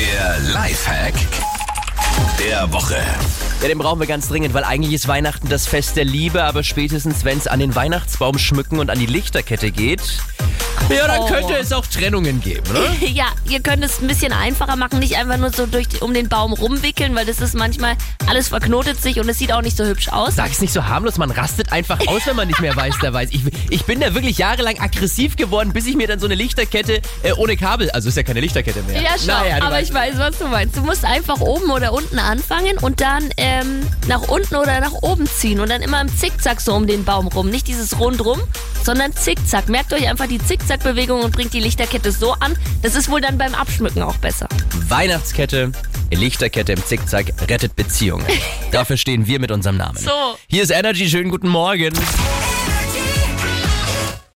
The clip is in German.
Der Lifehack der Woche. Ja, den brauchen wir ganz dringend, weil eigentlich ist Weihnachten das Fest der Liebe, aber spätestens, wenn es an den Weihnachtsbaum schmücken und an die Lichterkette geht, ja, dann könnte es auch Trennungen geben, ne? Ja, ihr könnt es ein bisschen einfacher machen, nicht einfach nur so durch, um den Baum rumwickeln, weil das ist manchmal, alles verknotet sich und es sieht auch nicht so hübsch aus. Sag's nicht so harmlos, man rastet einfach aus, wenn man nicht mehr weiß, der weiß. Ich, ich bin da wirklich jahrelang aggressiv geworden, bis ich mir dann so eine Lichterkette äh, ohne Kabel, also ist ja keine Lichterkette mehr. Ja, schau, Naja, aber weißt. ich weiß, was du meinst. Du musst einfach oben oder unten anfangen und dann ähm, nach unten oder nach oben ziehen und dann immer im Zickzack so um den Baum rum. Nicht dieses Rundrum, sondern Zickzack. Merkt euch einfach die Zickzack-Bewegung und bringt die Lichterkette so an. Das ist wohl dann beim Abschmücken auch besser. Weihnachtskette, Lichterkette im Zickzack rettet Beziehungen. Dafür stehen wir mit unserem Namen. So. Hier ist Energy, schönen guten Morgen.